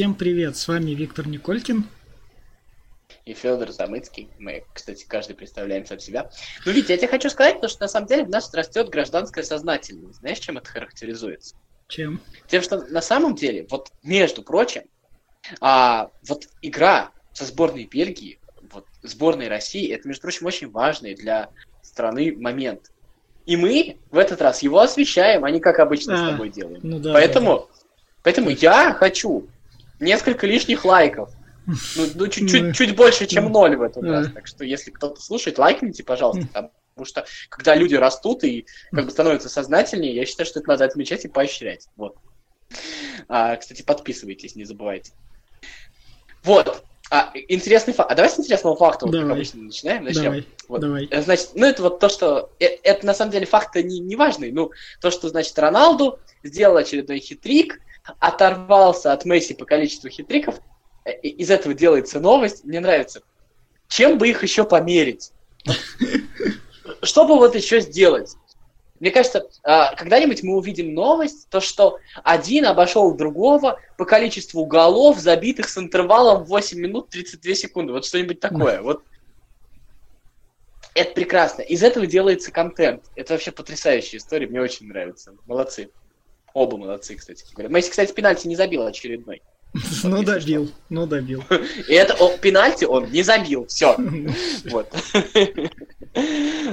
Всем привет, с вами Виктор Николькин. И Федор Замыцкий. Мы, кстати, каждый представляем сам себя. Ну, Витя, я тебе хочу сказать, что на самом деле в нас растет гражданская сознательность. Знаешь, чем это характеризуется? Чем? Тем, что на самом деле, вот между прочим, а, вот игра со сборной Бельгии, вот сборной России, это, между прочим, очень важный для страны момент. И мы в этот раз его освещаем, а не как обычно а, с тобой делаем. Ну да, поэтому, да. поэтому я хочу несколько лишних лайков. Ну, ну чуть-чуть чуть больше, чем ноль в этот раз. Так что, если кто-то слушает, лайкните, пожалуйста. Потому что, когда люди растут и как бы становятся сознательнее, я считаю, что это надо отмечать и поощрять. Вот. А, кстати, подписывайтесь, не забывайте. Вот. А, интересный факт. А давай с интересного факта, вот, как обычно начинаем. Начнем. Давай. Вот. Давай. Значит, ну это вот то, что... Это, это на самом деле факт не, не важный. Ну, то, что, значит, Роналду сделал очередной хитрик, оторвался от Месси по количеству хитриков, э, из этого делается новость, мне нравится. Чем бы их еще померить? Что бы вот еще сделать? Мне кажется, а, когда-нибудь мы увидим новость, то что один обошел другого по количеству голов, забитых с интервалом 8 минут 32 секунды. Вот что-нибудь такое. Вот это прекрасно. Из этого делается контент. Это вообще потрясающая история, мне очень нравится. Молодцы. Оба молодцы, кстати говоря. Месси, кстати, пенальти не забил очередной. Ну добил, ну добил. И это о, пенальти он не забил, все. Вот.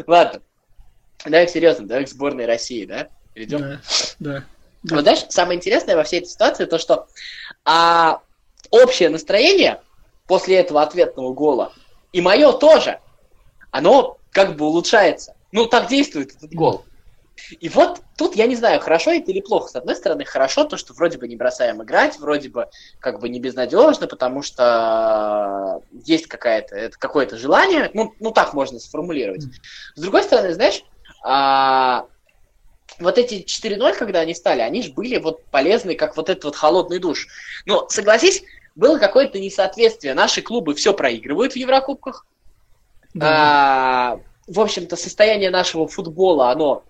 Ладно. Давай серьезно, давай к сборной России, да? Перейдем? Да, да. Вот знаешь, самое интересное во всей этой ситуации то, что а, общее настроение после этого ответного гола, и мое тоже, оно как бы улучшается. Ну, так действует этот гол. И вот тут я не знаю, хорошо это или плохо. С одной стороны, хорошо то, что вроде бы не бросаем играть, вроде бы как бы не безнадежно, потому что есть какая-то, какое-то желание, ну, ну так можно сформулировать. С другой стороны, знаешь, а, вот эти 4-0, когда они стали, они же были вот полезны, как вот этот вот холодный душ. Но, согласись, было какое-то несоответствие. Наши клубы все проигрывают в Еврокубках. Да. А, в общем-то, состояние нашего футбола, оно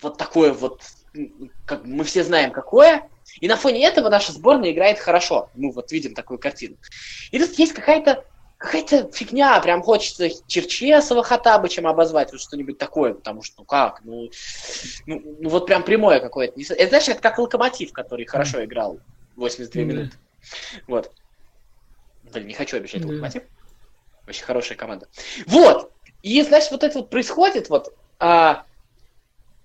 вот такое вот, как мы все знаем какое, и на фоне этого наша сборная играет хорошо. Мы вот видим такую картину. И тут есть какая-то какая-то фигня, прям хочется Черчесова Хатабычем обозвать, вот что-нибудь такое, потому что, ну как, ну, ну, ну вот прям прямое какое-то. Это, знаешь, это как Локомотив, который хорошо играл 82 mm минуты. Вот. Блин, не хочу обещать mm Локомотив. Очень хорошая команда. Вот! И, знаешь, вот это вот происходит, вот, а,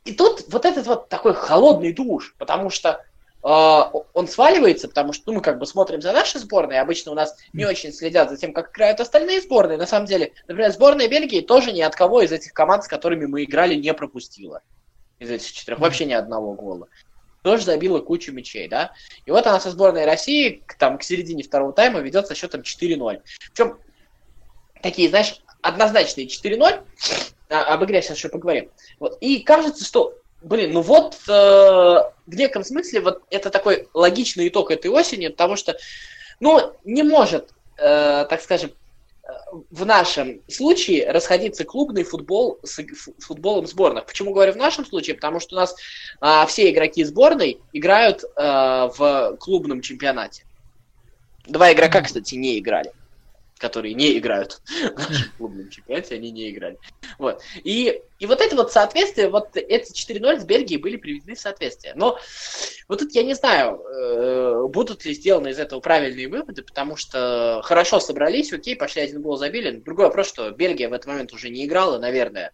и тут вот этот вот такой холодный душ, потому что э, он сваливается, потому что ну, мы как бы смотрим за наши сборные, обычно у нас не очень следят за тем, как играют остальные сборные. На самом деле, например, сборная Бельгии тоже ни от кого из этих команд, с которыми мы играли, не пропустила. Из этих четырех. Вообще ни одного гола. Тоже забила кучу мячей, да. И вот она со сборной России там, к середине второго тайма ведет со счетом 4-0. Причем такие, знаешь, однозначные 4-0. А, об игре сейчас еще поговорим. Вот. И кажется, что, блин, ну вот э, в неком смысле вот это такой логичный итог этой осени, потому что, ну, не может, э, так скажем, э, в нашем случае расходиться клубный футбол с футболом сборных. Почему говорю в нашем случае? Потому что у нас а, все игроки сборной играют а, в клубном чемпионате. Два игрока, кстати, не играли которые не играют в нашем клубном чемпионате, они не играли. Вот. И, и вот это вот соответствие, вот эти 4-0 с Бельгии были приведены в соответствие. Но вот тут я не знаю, э, будут ли сделаны из этого правильные выводы, потому что хорошо собрались, окей, пошли один гол забили. Другой вопрос, что Бельгия в этот момент уже не играла, наверное.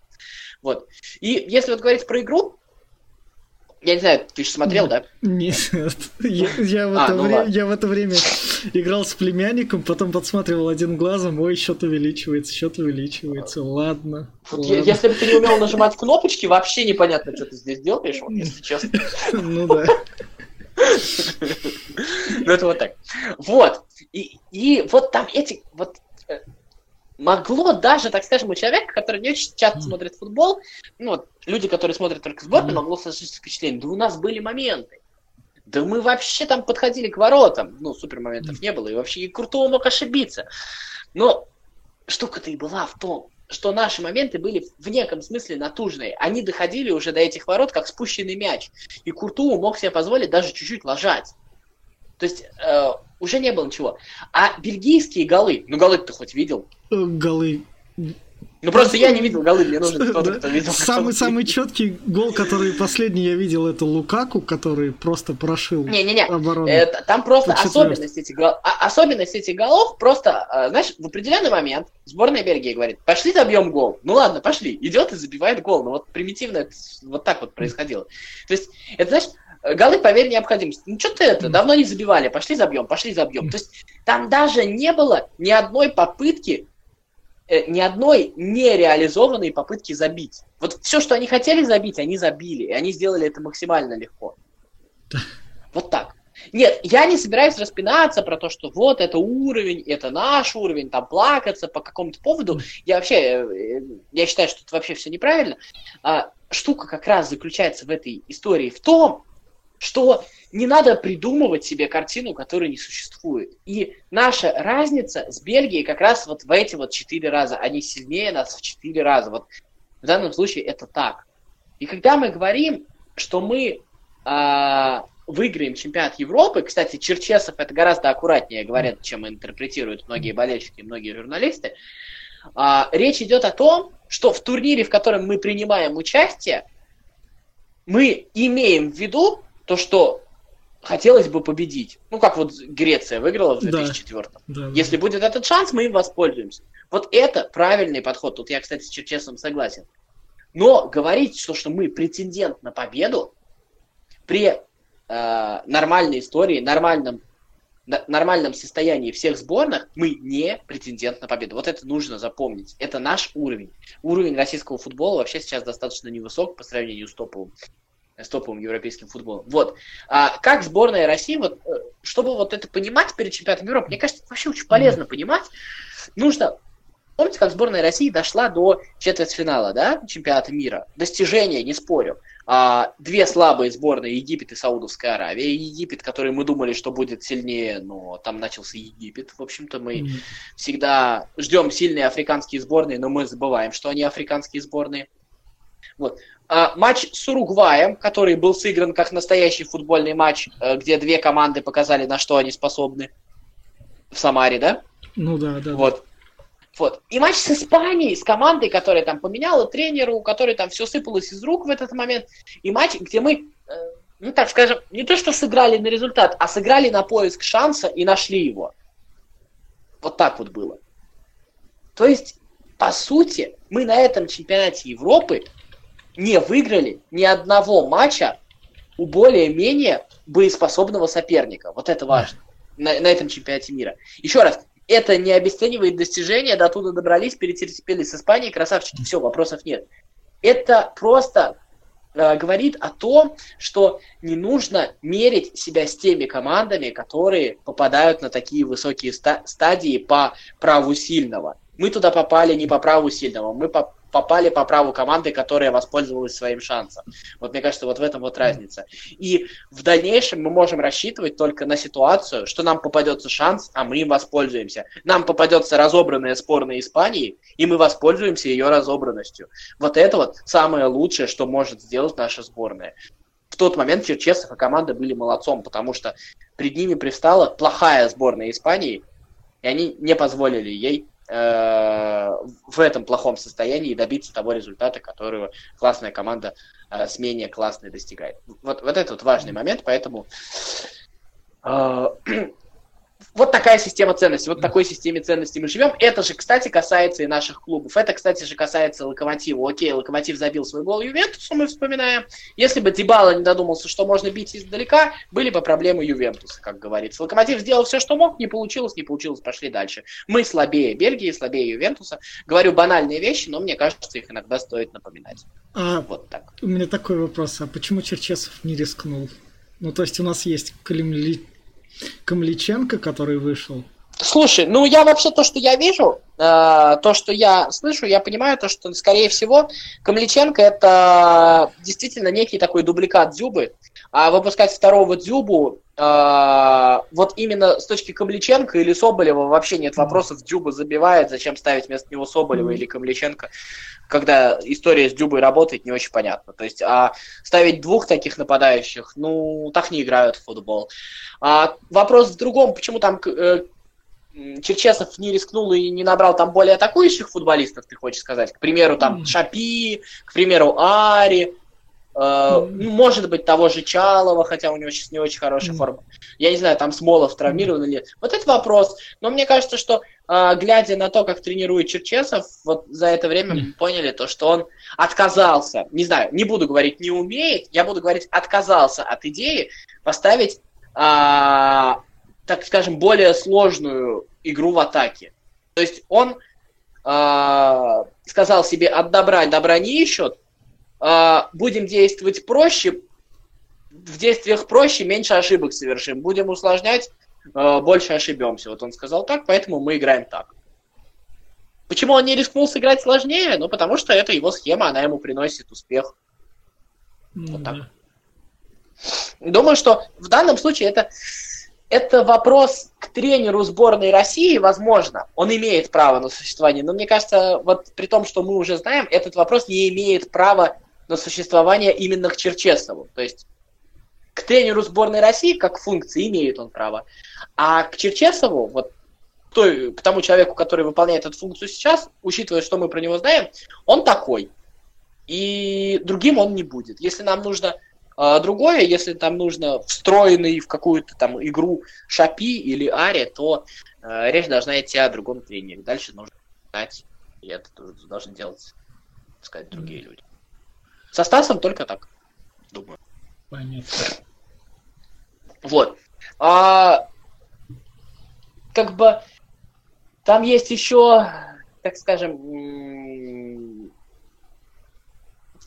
Вот. И если вот говорить про игру, я не знаю, ты же смотрел, да? Нет, я, я, в, а, это ну вре- я в это время играл с племянником, потом подсматривал один глазом, ой, счет увеличивается, счет увеличивается, ладно. ладно. Если бы ты не умел нажимать кнопочки, вообще непонятно, что ты здесь делаешь, вот, если честно. Ну да. Ну это вот так. Вот. И, и вот там эти, вот э, могло даже, так скажем, у человека, который не очень часто смотрит футбол, ну, вот, люди, которые смотрят только сборную, могло сложиться впечатление, да у нас были моменты. Да мы вообще там подходили к воротам. Ну, супер моментов не было. И вообще и Куртова мог ошибиться. Но штука-то и была в том, что наши моменты были в неком смысле натужные. Они доходили уже до этих ворот, как спущенный мяч. И Курту мог себе позволить даже чуть-чуть ложать. То есть э, уже не было ничего. А бельгийские голы, ну голы ты хоть видел? Голы ну просто я не видел голы, мне нужен кто-то, кто видел. Самый самый четкий гол, который последний я видел, это Лукаку, который просто прошил не, не, не. оборону. Это, там просто особенность этих голов, а, особенность этих голов просто, а, знаешь, в определенный момент сборная Бельгии говорит, пошли забьем гол. Ну ладно, пошли. Идет и забивает гол. Ну вот примитивно это вот так вот происходило. То есть, это знаешь, голы по мере необходимости. Ну что ты это, давно не забивали, пошли забьем, пошли забьем. То есть там даже не было ни одной попытки Э, ни одной нереализованной попытки забить. Вот все, что они хотели забить, они забили. И они сделали это максимально легко. Вот так. Нет, я не собираюсь распинаться про то, что вот это уровень, это наш уровень, там плакаться по какому-то поводу. Я вообще, э, я считаю, что это вообще все неправильно. А, штука как раз заключается в этой истории в том, что не надо придумывать себе картину, которая не существует. И наша разница с Бельгией как раз вот в эти вот четыре раза. Они сильнее нас в четыре раза. Вот в данном случае это так. И когда мы говорим, что мы э, выиграем чемпионат Европы, кстати, Черчесов это гораздо аккуратнее говорят, чем интерпретируют многие болельщики многие журналисты, э, речь идет о том, что в турнире, в котором мы принимаем участие, мы имеем в виду то, что хотелось бы победить. Ну, как вот Греция выиграла в 2004 да, да, Если будет этот шанс, мы им воспользуемся. Вот это правильный подход. Тут я, кстати, с Черчесом согласен. Но говорить, что, что мы претендент на победу при э, нормальной истории, нормальном, нормальном состоянии всех сборных, мы не претендент на победу. Вот это нужно запомнить. Это наш уровень. Уровень российского футбола вообще сейчас достаточно невысок по сравнению с топовым с топовым европейским футболом. Вот. А как сборная России, вот, э, чтобы вот это понимать перед чемпионатом Европы, мне кажется, это вообще очень полезно понимать. Нужно Помните, как сборная России дошла до четвертьфинала, да, чемпионата мира? Достижение, не спорю. А, две слабые сборные, Египет и Саудовская Аравия. Египет, который мы думали, что будет сильнее, но там начался Египет. В общем-то, мы mm. всегда ждем сильные африканские сборные, но мы забываем, что они африканские сборные. Вот. А, матч с Уругваем, который был сыгран как настоящий футбольный матч, э, где две команды показали, на что они способны. В Самаре, да? Ну да, да. Вот. Вот. И матч с Испанией, с командой, которая там поменяла тренера, у которой там все сыпалось из рук в этот момент. И матч, где мы, э, ну так скажем, не то что сыграли на результат, а сыграли на поиск шанса и нашли его. Вот так вот было. То есть, по сути, мы на этом чемпионате Европы не выиграли ни одного матча у более-менее боеспособного соперника. Вот это важно на, на этом чемпионате мира. Еще раз, это не обесценивает достижения, до туда добрались, перетерпели с Испанией, красавчики, все, вопросов нет. Это просто э, говорит о том, что не нужно мерить себя с теми командами, которые попадают на такие высокие ста- стадии по праву сильного. Мы туда попали не по праву сильного, мы по попали по праву команды, которая воспользовалась своим шансом. Вот мне кажется, вот в этом вот разница. И в дальнейшем мы можем рассчитывать только на ситуацию, что нам попадется шанс, а мы им воспользуемся. Нам попадется разобранная спорная Испании, и мы воспользуемся ее разобранностью. Вот это вот самое лучшее, что может сделать наша сборная. В тот момент Черчесов и команда были молодцом, потому что перед ними пристала плохая сборная Испании, и они не позволили ей в этом плохом состоянии и добиться того результата, которого классная команда э, с менее классной достигает. Вот, вот это вот важный момент, поэтому э, вот такая система ценностей, вот такой системе ценностей мы живем. Это же, кстати, касается и наших клубов. Это, кстати же, касается Локомотива. Окей, Локомотив забил свой гол Ювентусу, мы вспоминаем. Если бы Дебала не додумался, что можно бить издалека, были бы проблемы Ювентуса, как говорится. Локомотив сделал все, что мог, не получилось, не получилось, пошли дальше. Мы слабее Бельгии, слабее Ювентуса. Говорю банальные вещи, но мне кажется, их иногда стоит напоминать. А, вот так. У меня такой вопрос, а почему Черчесов не рискнул? Ну, то есть у нас есть Калимли Камличенко, который вышел. Слушай, ну я вообще то, что я вижу, то, что я слышу, я понимаю то, что, скорее всего, Камличенко это действительно некий такой дубликат Дзюбы, а выпускать второго Дзюбу э, вот именно с точки Камличенко или Соболева вообще нет вопросов. Дзюба забивает, зачем ставить вместо него Соболева или Камличенко, когда история с Дзюбой работает, не очень понятно. То есть, а ставить двух таких нападающих, ну, так не играют в футбол. А, вопрос в другом, почему там э, Черчесов не рискнул и не набрал там более атакующих футболистов, ты хочешь сказать? К примеру, там mm. Шапи, к примеру, Ари, э, mm. может быть, того же Чалова, хотя у него сейчас не очень хорошая mm. форма. Я не знаю, там Смолов травмирован mm. или нет. Вот это вопрос. Но мне кажется, что э, глядя на то, как тренирует Черчесов, вот за это время mm. мы поняли то, что он отказался, не знаю, не буду говорить не умеет, я буду говорить отказался от идеи поставить э, так скажем, более сложную игру в атаке. То есть он э, сказал себе, от добра добра не ищут, э, будем действовать проще, в действиях проще, меньше ошибок совершим, будем усложнять, э, больше ошибемся. Вот он сказал так, поэтому мы играем так. Почему он не рискнул сыграть сложнее? Ну, потому что это его схема, она ему приносит успех. Mm-hmm. Вот так. Думаю, что в данном случае это это вопрос к тренеру сборной России, возможно, он имеет право на существование, но мне кажется, вот при том, что мы уже знаем, этот вопрос не имеет права на существование именно к Черчесову. То есть к тренеру сборной России как функции имеет он право, а к Черчесову, вот той, к тому человеку, который выполняет эту функцию сейчас, учитывая, что мы про него знаем, он такой. И другим он не будет. Если нам нужно а другое, если там нужно встроенный в какую-то там игру Шапи или Ари, то э, речь должна идти о другом тренере. Дальше нужно знать, и это тоже должны делать, так сказать, другие люди. Со Стасом только так, думаю. Понятно. Вот. А, как бы там есть еще, так скажем,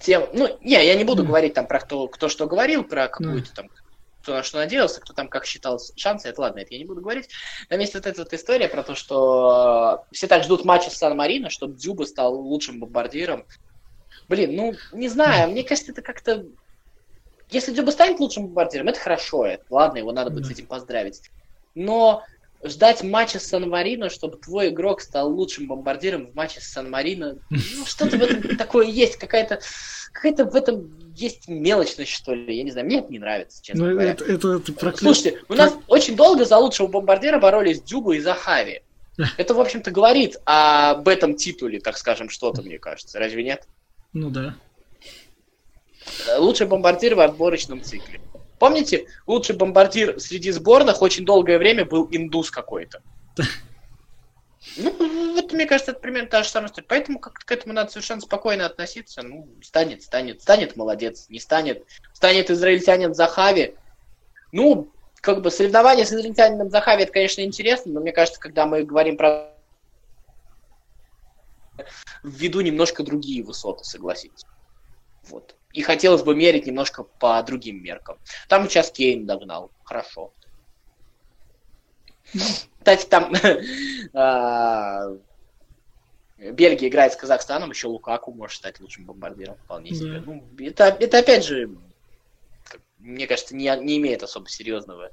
тем, ну, не, я не буду mm. говорить там про кто, кто что говорил, про какую-то mm. там кто на что надеялся, кто там как считал шансы, это ладно, это я не буду говорить. Там есть вот эта вот история про то, что все так ждут матча с Сан-Марино, чтобы Дзюба стал лучшим бомбардиром. Блин, ну, не знаю, мне кажется, это как-то... Если Дзюба станет лучшим бомбардиром, это хорошо, это, ладно, его надо будет с этим поздравить. Но ждать матча с Сан-Марино, чтобы твой игрок стал лучшим бомбардиром в матче с Сан-Марино, ну, что-то в этом такое есть, какая-то какая-то в этом есть мелочность, что ли. Я не знаю, мне это не нравится, честно ну, говоря. Это, это, это проклят... Слушайте, у нас очень долго за лучшего бомбардира боролись Дюба и Захави. Это, в общем-то, говорит об этом титуле, так скажем, что-то, мне кажется. Разве нет? Ну да. Лучший бомбардир в отборочном цикле. Помните, лучший бомбардир среди сборных очень долгое время был индус какой-то. Ну, вот мне кажется, это примерно та же самая история. Поэтому как к этому надо совершенно спокойно относиться. Ну, станет, станет, станет, молодец. Не станет, станет израильтянин Захави. Ну, как бы соревнование с израильтянином Захави, это, конечно, интересно, но мне кажется, когда мы говорим про в виду немножко другие высоты, согласитесь. Вот. И хотелось бы мерить немножко по другим меркам. Там сейчас Кейн догнал. Хорошо. Кстати, там а, Бельгия играет с Казахстаном, еще Лукаку может стать лучшим бомбардиром вполне себе. Ну, это, это опять же, мне кажется, не, не имеет особо серьезного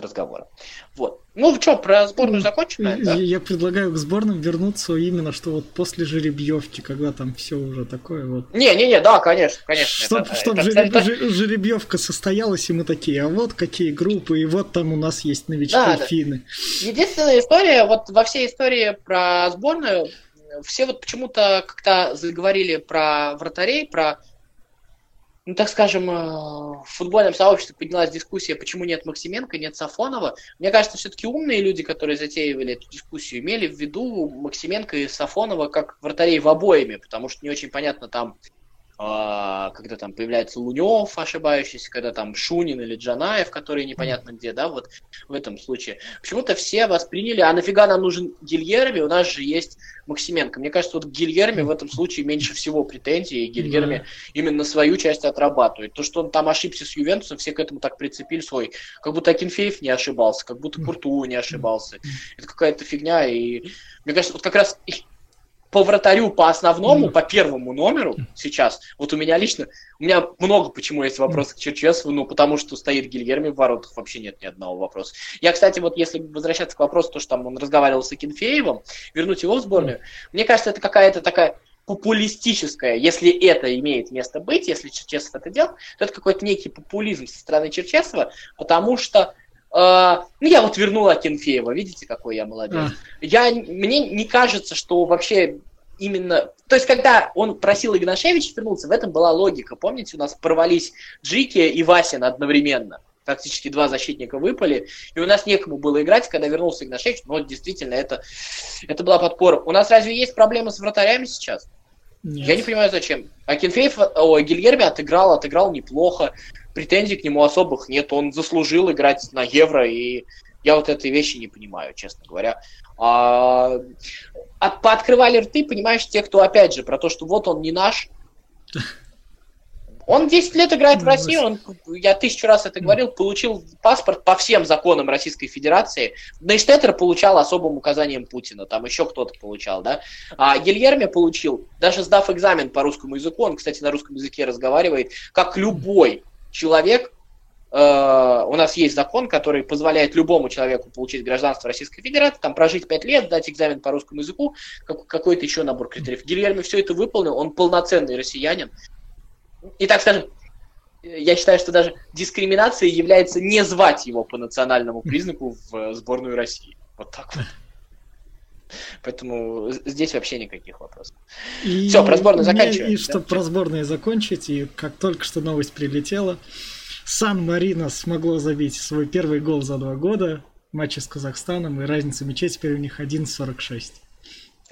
разговора. Вот. Ну, что, про сборную закончим? Я, да? я предлагаю к сборным вернуться именно, что вот после жеребьевки, когда там все уже такое вот. Не-не-не, да, конечно, конечно. Чтоб, это, чтоб это, жереб, это... жеребьевка состоялась, и мы такие, а вот какие группы, и вот там у нас есть новички да, финны. Да. Единственная история, вот во всей истории про сборную, все вот почему-то как-то заговорили про вратарей, про ну, так скажем, э, в футбольном сообществе поднялась дискуссия, почему нет Максименко, нет Сафонова. Мне кажется, все-таки умные люди, которые затеивали эту дискуссию, имели в виду Максименко и Сафонова как вратарей в обоими, потому что не очень понятно там, когда там появляется Лунев, ошибающийся, когда там Шунин или Джанаев, который непонятно где, да, вот в этом случае. Почему-то все восприняли, а нафига нам нужен Гильерми, у нас же есть Максименко. Мне кажется, вот Гильерми в этом случае меньше всего претензий, и Гильерми да. именно свою часть отрабатывает. То, что он там ошибся с Ювентусом, все к этому так прицепили свой, как будто Акинфеев не ошибался, как будто Курту не ошибался. Это какая-то фигня, и мне кажется, вот как раз по вратарю, по основному, по первому номеру сейчас, вот у меня лично, у меня много почему есть вопросов к Черчесову, ну, потому что стоит Гильерми в воротах, вообще нет ни одного вопроса. Я, кстати, вот если возвращаться к вопросу, то, что там он разговаривал с Акинфеевым, вернуть его в сборную, мне кажется, это какая-то такая популистическая, если это имеет место быть, если Черчесов это делал, то это какой-то некий популизм со стороны Черчесова, потому что Uh, ну, я вот вернул Акинфеева, видите, какой я молодец. Я, мне не кажется, что вообще именно... То есть, когда он просил Игнашевича вернуться, в этом была логика. Помните, у нас порвались Джики и Васин одновременно. Фактически два защитника выпали, и у нас некому было играть, когда вернулся Игнашевич. Но действительно, это, это была подпора. У нас разве есть проблемы с вратарями сейчас? Нет. Я не понимаю, зачем. А Кенфеев, о, Гильерми отыграл, отыграл неплохо претензий к нему особых нет. Он заслужил играть на Евро, и я вот этой вещи не понимаю, честно говоря. А, от, пооткрывали рты, понимаешь, те, кто, опять же, про то, что вот он не наш. Он 10 лет играет в России, он, я тысячу раз это говорил, получил паспорт по всем законам Российской Федерации. Нейштеттер получал особым указанием Путина, там еще кто-то получал, да. А Гильерме получил, даже сдав экзамен по русскому языку, он, кстати, на русском языке разговаривает, как любой человек, э, у нас есть закон, который позволяет любому человеку получить гражданство Российской Федерации, там прожить 5 лет, дать экзамен по русскому языку, как, какой-то еще набор критериев. Гильерми все это выполнил, он полноценный россиянин. И так скажем, я считаю, что даже дискриминацией является не звать его по национальному признаку в сборную России. Вот так вот. Поэтому здесь вообще никаких вопросов. И Все, про сборную заканчиваем. И, чтобы про сборную закончить, и как только что новость прилетела, Сан-Марино смогло забить свой первый гол за два года в матче с Казахстаном, и разница мячей теперь у них 1.46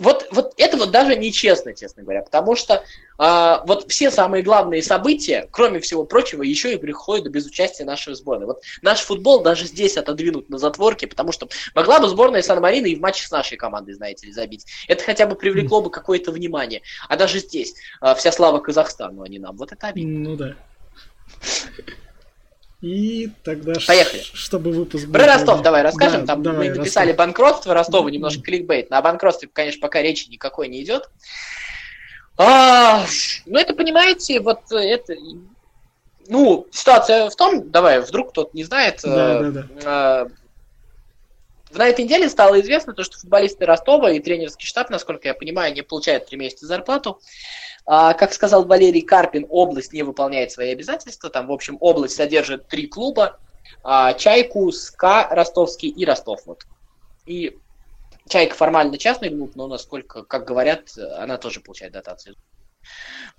вот, вот это вот даже нечестно, честно говоря, потому что э, вот все самые главные события, кроме всего прочего, еще и приходят без участия нашей сборной. Вот наш футбол даже здесь отодвинут на затворке, потому что могла бы сборная Сан-Марина и в матче с нашей командой, знаете ли, забить. Это хотя бы привлекло бы какое-то внимание. А даже здесь э, вся слава Казахстану, а не нам. Вот это обидно. Ну да. И тогда, Поехали. чтобы выпуск был... Про Ростов давай расскажем. Да, Там давай, мы написали Ростов. банкротство Ростова, немножко кликбейт. На банкротстве, конечно, пока речи никакой не идет. А, ну, это, понимаете, вот это... Ну, ситуация в том, давай, вдруг кто-то не знает, да, э, да, да. Э, на этой неделе стало известно, то, что футболисты Ростова и тренерский штаб, насколько я понимаю, не получают три месяца зарплату. Как сказал Валерий Карпин, область не выполняет свои обязательства. Там, в общем, область содержит три клуба. А, Чайку, СКА Ростовский и Ростов. Вот. И Чайка формально частный клуб, но насколько, как говорят, она тоже получает дотацию.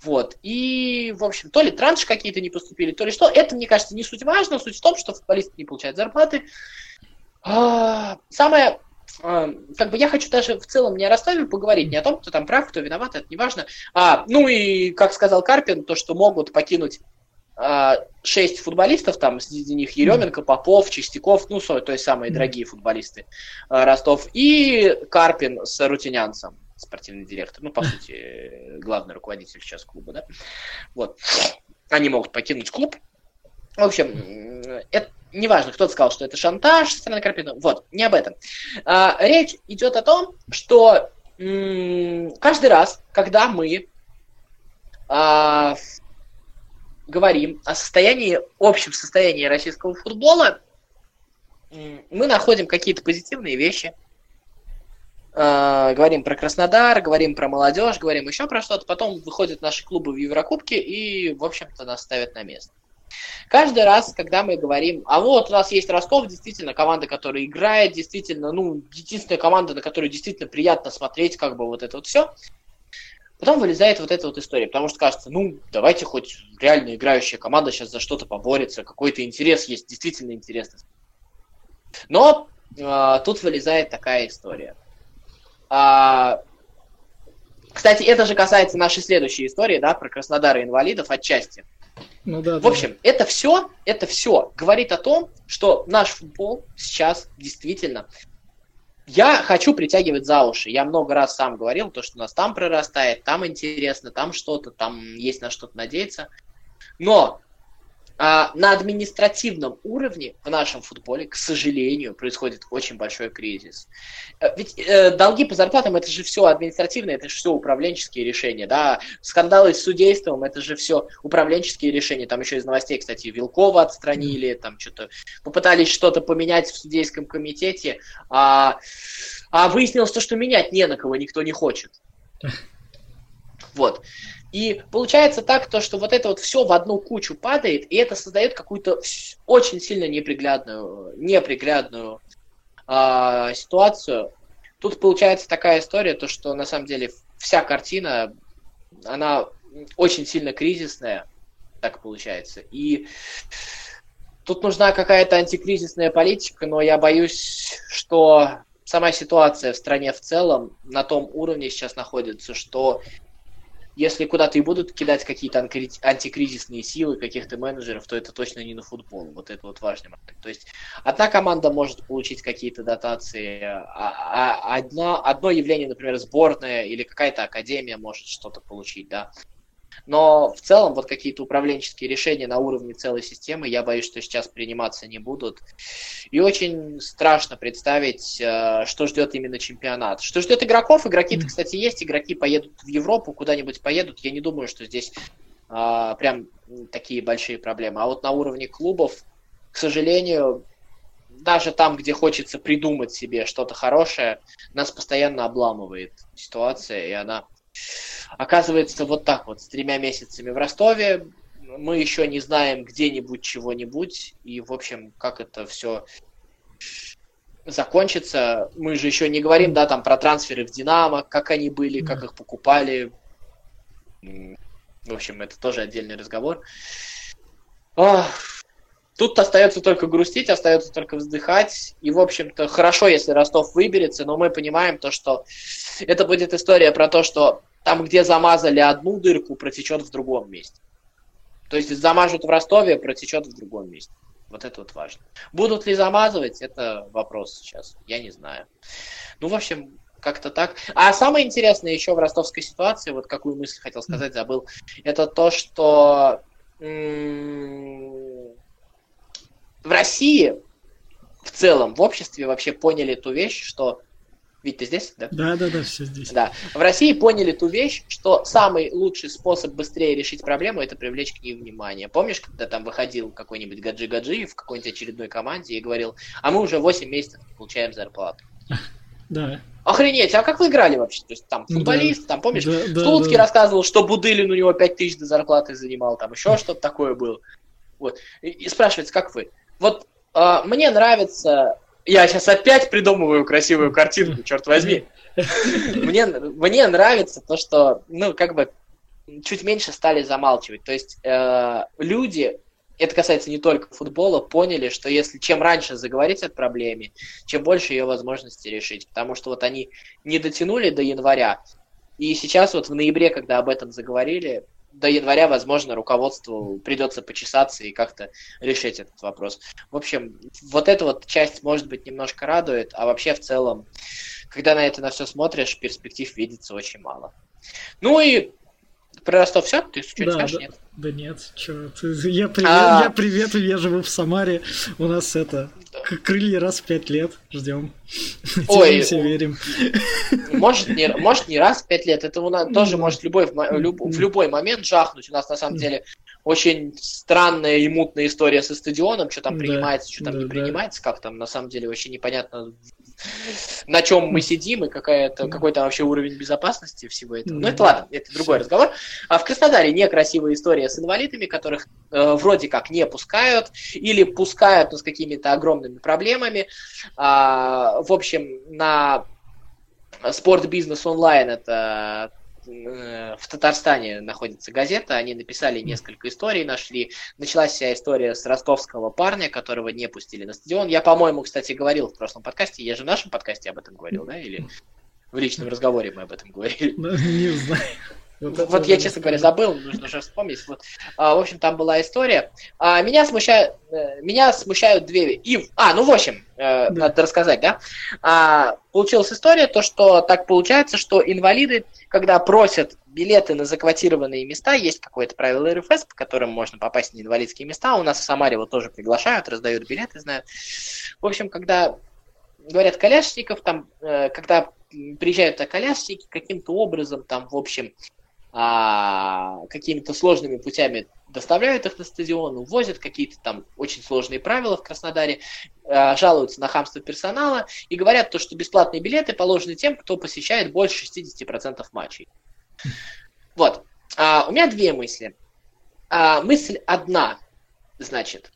Вот. И, в общем, то ли транши какие-то не поступили, то ли что. Это, мне кажется, не суть важно. Суть в том, что футболисты не получают зарплаты. А, самое а, как бы я хочу даже в целом не о Ростове поговорить, не о том, кто там прав, кто виноват, это не важно. А, ну и, как сказал Карпин, то, что могут покинуть а, шесть футболистов, там среди них Еременко, Попов, Чистяков, ну, то есть самые дорогие футболисты а, Ростов, и Карпин с Рутинянцем, спортивный директор, ну, по сути, главный руководитель сейчас клуба, да. Вот. Они могут покинуть клуб. В общем, это неважно, кто-то сказал, что это шантаж со стороны Карпина. Вот, не об этом. А, речь идет о том, что м- каждый раз, когда мы а, говорим о состоянии, общем состоянии российского футбола, мы находим какие-то позитивные вещи. Uh, говорим про Краснодар, говорим про молодежь, говорим еще про что-то, потом выходят наши клубы в Еврокубке и, в общем-то, нас ставят на место. Каждый раз, когда мы говорим, а вот у нас есть Ростов, действительно команда, которая играет, действительно, ну, единственная команда, на которую действительно приятно смотреть, как бы вот это вот все, потом вылезает вот эта вот история, потому что кажется, ну, давайте хоть реально играющая команда сейчас за что-то поборется, какой-то интерес есть, действительно интересно. Но э, тут вылезает такая история. А, Кстати, это же касается нашей следующей истории, да, про Краснодар и инвалидов отчасти. Ну, да, в общем, да. это все, это все говорит о том, что наш футбол сейчас действительно я хочу притягивать за уши. Я много раз сам говорил, то, что у нас там прорастает, там интересно, там что-то, там есть на что-то надеяться. Но а, на административном уровне в нашем футболе, к сожалению, происходит очень большой кризис. Э, ведь э, долги по зарплатам это же все административное, это же все управленческие решения, да. Скандалы с судейством это же все управленческие решения. Там еще из новостей, кстати, Вилкова отстранили, там что-то попытались что-то поменять в судейском комитете, а, а выяснилось то, что менять не на кого никто не хочет. Вот. И получается так, то, что вот это вот все в одну кучу падает, и это создает какую-то очень сильно неприглядную, неприглядную э, ситуацию. Тут получается такая история, то, что на самом деле вся картина, она очень сильно кризисная, так получается. И тут нужна какая-то антикризисная политика, но я боюсь, что сама ситуация в стране в целом на том уровне сейчас находится, что если куда-то и будут кидать какие-то антикризисные силы каких-то менеджеров, то это точно не на футбол. Вот это вот важный момент. То есть одна команда может получить какие-то дотации, а, а одна, одно явление, например, сборная или какая-то академия может что-то получить, да. Но в целом вот какие-то управленческие решения на уровне целой системы, я боюсь, что сейчас приниматься не будут. И очень страшно представить, э, что ждет именно чемпионат. Что ждет игроков? Игроки-то, кстати, есть. Игроки поедут в Европу, куда-нибудь поедут. Я не думаю, что здесь а, прям такие большие проблемы. А вот на уровне клубов, к сожалению, даже там, где хочется придумать себе что-то хорошее, нас постоянно обламывает ситуация, и она Оказывается, вот так вот, с тремя месяцами в Ростове, мы еще не знаем где-нибудь чего-нибудь, и, в общем, как это все закончится. Мы же еще не говорим, да, там про трансферы в Динамо, как они были, как их покупали. В общем, это тоже отдельный разговор. Тут остается только грустить, остается только вздыхать. И, в общем-то, хорошо, если Ростов выберется, но мы понимаем то, что это будет история про то, что там, где замазали одну дырку, протечет в другом месте. То есть замажут в Ростове, протечет в другом месте. Вот это вот важно. Будут ли замазывать, это вопрос сейчас. Я не знаю. Ну, в общем, как-то так. А самое интересное еще в ростовской ситуации, вот какую мысль хотел сказать, забыл, это то, что в России в целом, в обществе вообще поняли ту вещь, что Вить, ты здесь, да? Да, да, да, все здесь. Да. В России поняли ту вещь, что самый лучший способ быстрее решить проблему это привлечь к ней внимание. Помнишь, когда там выходил какой-нибудь Гаджи-Гаджи в какой-нибудь очередной команде и говорил, а мы уже 8 месяцев получаем зарплату. Да. Охренеть, а как вы играли вообще? То есть там футболист, да. там помнишь, да, да, Стулцкий да. рассказывал, что Будылин у него 5 тысяч до зарплаты занимал, там еще что-то такое было. Вот. И, и спрашивается, как вы? Вот э, мне нравится я сейчас опять придумываю красивую картинку, черт возьми. Мне, мне нравится то, что, ну, как бы, чуть меньше стали замалчивать. То есть э, люди, это касается не только футбола, поняли, что если чем раньше заговорить о проблеме, чем больше ее возможности решить. Потому что вот они не дотянули до января, и сейчас вот в ноябре, когда об этом заговорили, до января, возможно, руководству придется почесаться и как-то решить этот вопрос. В общем, вот эта вот часть, может быть, немножко радует, а вообще в целом, когда на это на все смотришь, перспектив видится очень мало. Ну и про Ростов все? Ты что-то да, скажешь? Да, нет? Да нет, чё, ты, я, привет, а... я привет, я живу в Самаре, у нас это, крылья раз в пять лет, ждем. Ой, все верим. Может не, может не раз в пять лет, это у нас тоже может любой, в, люб, в любой момент жахнуть. У нас на самом деле очень странная и мутная история со стадионом, что там принимается, что там да, не да. принимается, как там на самом деле вообще непонятно, на чем мы сидим и какая-то, какой там вообще уровень безопасности всего этого. Ну это ладно, это другой разговор. А в Краснодаре некрасивая история с инвалидами, которых э, вроде как не пускают или пускают, но с какими-то огромными проблемами. А, в общем, на Спорт Бизнес онлайн это в Татарстане находится газета, они написали несколько историй, нашли. Началась вся история с ростовского парня, которого не пустили на стадион. Я, по-моему, кстати, говорил в прошлом подкасте, я же в нашем подкасте об этом говорил, да, или... В личном разговоре мы об этом говорили. Ну, не знаю. Вот, вот я, честно говоря, забыл, нужно же вспомнить. Вот, а, в общем, там была история. А, меня, смущают, э, меня смущают две... И, а, ну, в общем, э, да. надо рассказать, да? А, получилась история, то, что так получается, что инвалиды, когда просят билеты на заквотированные места, есть какое-то правило РФС, по которым можно попасть на инвалидские места. У нас в Самаре вот тоже приглашают, раздают билеты, знают. В общем, когда говорят колясочников, там, э, когда приезжают колясочники, каким-то образом там, в общем, а, какими-то сложными путями доставляют их на стадион, увозят какие-то там очень сложные правила в Краснодаре, а, жалуются на хамство персонала и говорят то, что бесплатные билеты положены тем, кто посещает больше 60% матчей. Вот. А, у меня две мысли. А, мысль одна, значит.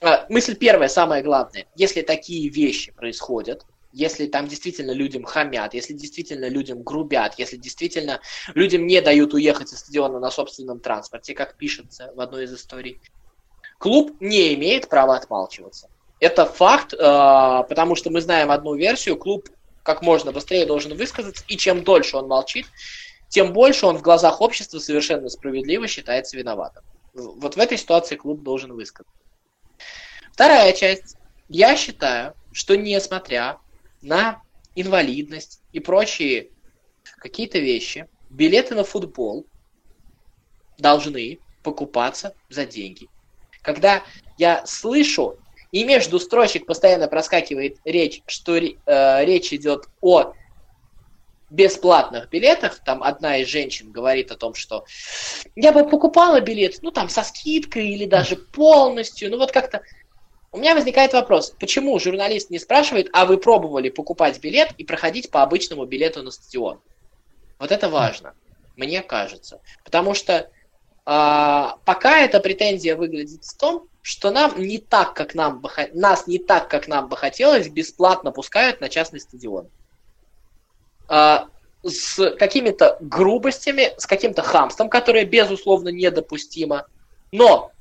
А, мысль первая, самая главная. Если такие вещи происходят, если там действительно людям хамят, если действительно людям грубят, если действительно людям не дают уехать со стадиона на собственном транспорте, как пишется в одной из историй, клуб не имеет права отмалчиваться. Это факт, э, потому что мы знаем одну версию, клуб как можно быстрее должен высказаться, и чем дольше он молчит, тем больше он в глазах общества совершенно справедливо считается виноватым. Вот в этой ситуации клуб должен высказаться. Вторая часть. Я считаю, что несмотря на инвалидность и прочие какие-то вещи, билеты на футбол должны покупаться за деньги. Когда я слышу, и между строчек постоянно проскакивает речь, что э, речь идет о бесплатных билетах, там одна из женщин говорит о том, что я бы покупала билет, ну там со скидкой или даже полностью, ну вот как-то у меня возникает вопрос, почему журналист не спрашивает, а вы пробовали покупать билет и проходить по обычному билету на стадион? Вот это важно, мне кажется. Потому что а, пока эта претензия выглядит в том, что нам не так, как нам бы, нас не так, как нам бы хотелось, бесплатно пускают на частный стадион. А, с какими-то грубостями, с каким-то хамством, которое, безусловно, недопустимо. Но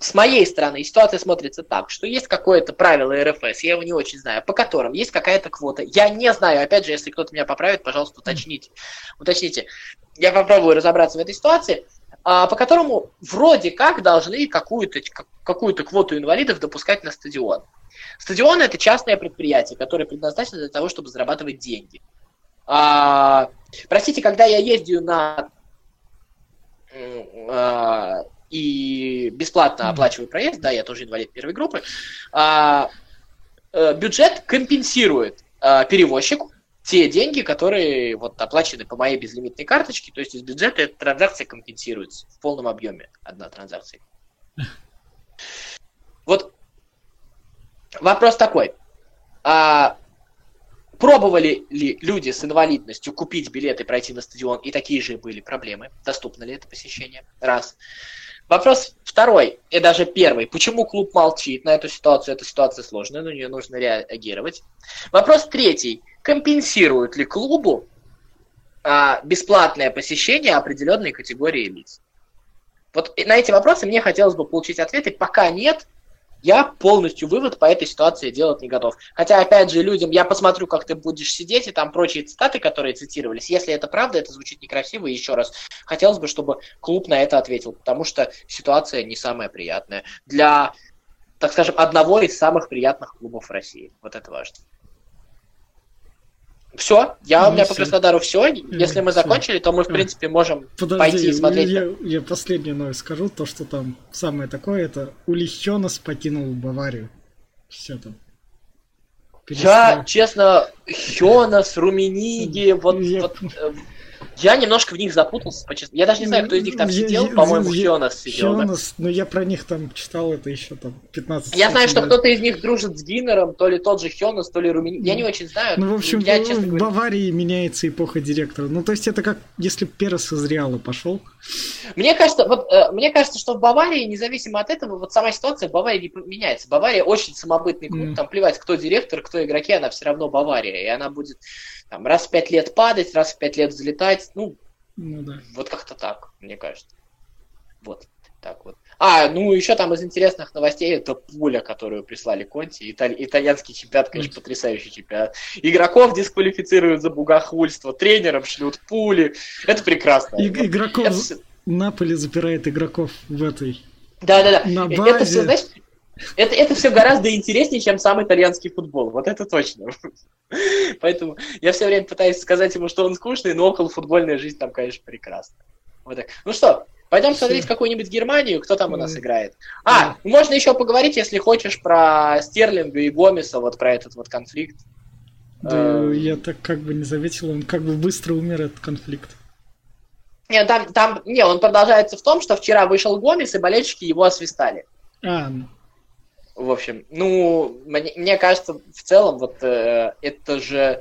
с моей стороны ситуация смотрится так, что есть какое-то правило РФС, я его не очень знаю, по которым есть какая-то квота. Я не знаю, опять же, если кто-то меня поправит, пожалуйста, уточните. Уточните. Я попробую разобраться в этой ситуации, а, по которому вроде как должны какую-то какую квоту инвалидов допускать на стадион. Стадион это частное предприятие, которое предназначено для того, чтобы зарабатывать деньги. А, простите, когда я ездил на а, и бесплатно оплачиваю проезд, да, я тоже инвалид первой группы, а, а, бюджет компенсирует а, перевозчику те деньги, которые вот оплачены по моей безлимитной карточке, то есть из бюджета эта транзакция компенсируется в полном объеме, одна транзакция. Вот вопрос такой. А, пробовали ли люди с инвалидностью купить билеты, пройти на стадион, и такие же были проблемы? Доступно ли это посещение? Раз. Вопрос второй, и даже первый. Почему клуб молчит на эту ситуацию? Эта ситуация сложная, на нее нужно реагировать. Вопрос третий. Компенсируют ли клубу а, бесплатное посещение определенной категории лиц? Вот на эти вопросы мне хотелось бы получить ответы. Пока нет, я полностью вывод по этой ситуации делать не готов. Хотя, опять же, людям, я посмотрю, как ты будешь сидеть, и там прочие цитаты, которые цитировались. Если это правда, это звучит некрасиво. И еще раз, хотелось бы, чтобы клуб на это ответил, потому что ситуация не самая приятная. Для, так скажем, одного из самых приятных клубов России. Вот это важно. Все, я, ну, у меня все. по Краснодару все. Если мы закончили, то мы, в принципе, можем Подожди, пойти и смотреть. Я, я последнее новость скажу, то, что там самое такое, это Улих Хёнас покинул Баварию. Все там. Я, честно, Хёнас, Румениги, вот, вот э, я немножко в них запутался, почему. Я даже не знаю, кто из них там сидел, по-моему, Хионас сидел. Хионас, да? ну я про них там читал это еще там 15 Я знаю, что кто-то из них дружит с Гиннером, то ли тот же Хионас, то ли Румини. Я не очень знаю. Ну, в общем, я, честно в Баварии меняется эпоха директора. Ну, то есть это как если Перес из Реала пошел. Мне кажется, вот, э, мне кажется, что в Баварии, независимо от этого, вот сама ситуация в Баварии не меняется. Бавария очень самобытный клуб, mm. там плевать, кто директор, кто игроки, она все равно Бавария, и она будет там, раз в пять лет падать, раз в пять лет взлетать, ну, ну да. вот как-то так, мне кажется. Вот. Так вот. А, ну еще там из интересных новостей это пуля, которую прислали Конти. Италь... Итальянский чемпионат, конечно, потрясающий чемпионат. Игроков дисквалифицируют за богохульство, тренерам шлют пули. Это прекрасно. И- игроков... Это... Наполи запирает игроков в этой... Да-да-да. На базе. Это все, знаешь, это, это все гораздо интереснее, чем сам итальянский футбол. Вот это точно. Поэтому я все время пытаюсь сказать ему, что он скучный, но около футбольная жизнь там, конечно, прекрасна. Вот так. Ну что, пойдем смотреть какую-нибудь Германию, кто там у нас играет. А, можно еще поговорить, если хочешь, про Стерлинга и Гомеса, вот про этот вот конфликт. Да, э, я так как бы не заметил, он как бы быстро умер, этот конфликт. Не, там, там, не, он продолжается в том, что вчера вышел Гомес, и болельщики его освистали. А. В общем, ну, мне, мне кажется, в целом, вот э, это же э,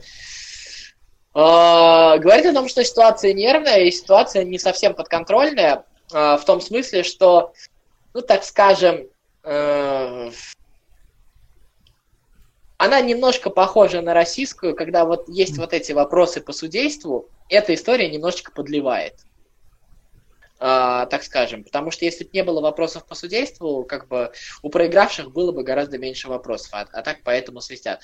говорит о том, что ситуация нервная, и ситуация не совсем подконтрольная, э, в том смысле, что, ну, так скажем, э, она немножко похожа на российскую, когда вот есть вот эти вопросы по судейству, эта история немножечко подливает. Uh, так скажем. Потому что если бы не было вопросов по судейству, как бы у проигравших было бы гораздо меньше вопросов, а, а так поэтому свистят.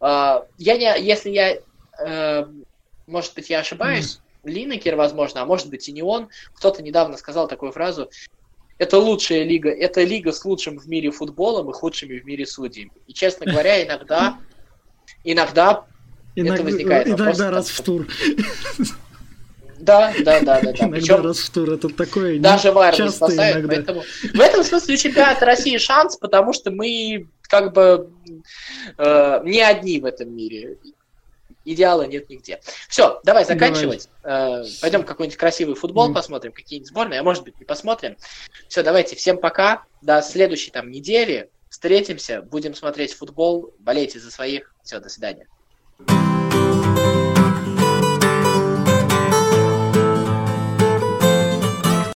Uh, я не, если я, uh, может быть, я ошибаюсь, Линекер, возможно, а может быть и не он, кто-то недавно сказал такую фразу, это лучшая лига, это лига с лучшим в мире футболом и худшими в мире судьями. И, честно говоря, иногда, иногда, иногда это возникает иногда вопрос. Иногда раз в тур. Да, да, да, да. да. Иногда Причем раз в тур это такое Даже вар не спасает, иногда. поэтому в этом смысле у чемпионата России шанс, потому что мы как бы э, не одни в этом мире. Идеала нет нигде. Все, давай заканчивать. Давай. Э, пойдем какой-нибудь красивый футбол mm. посмотрим, какие-нибудь сборные, а может быть не посмотрим. Все, давайте, всем пока. До следующей там недели. Встретимся, будем смотреть футбол, болейте за своих. Все, до свидания.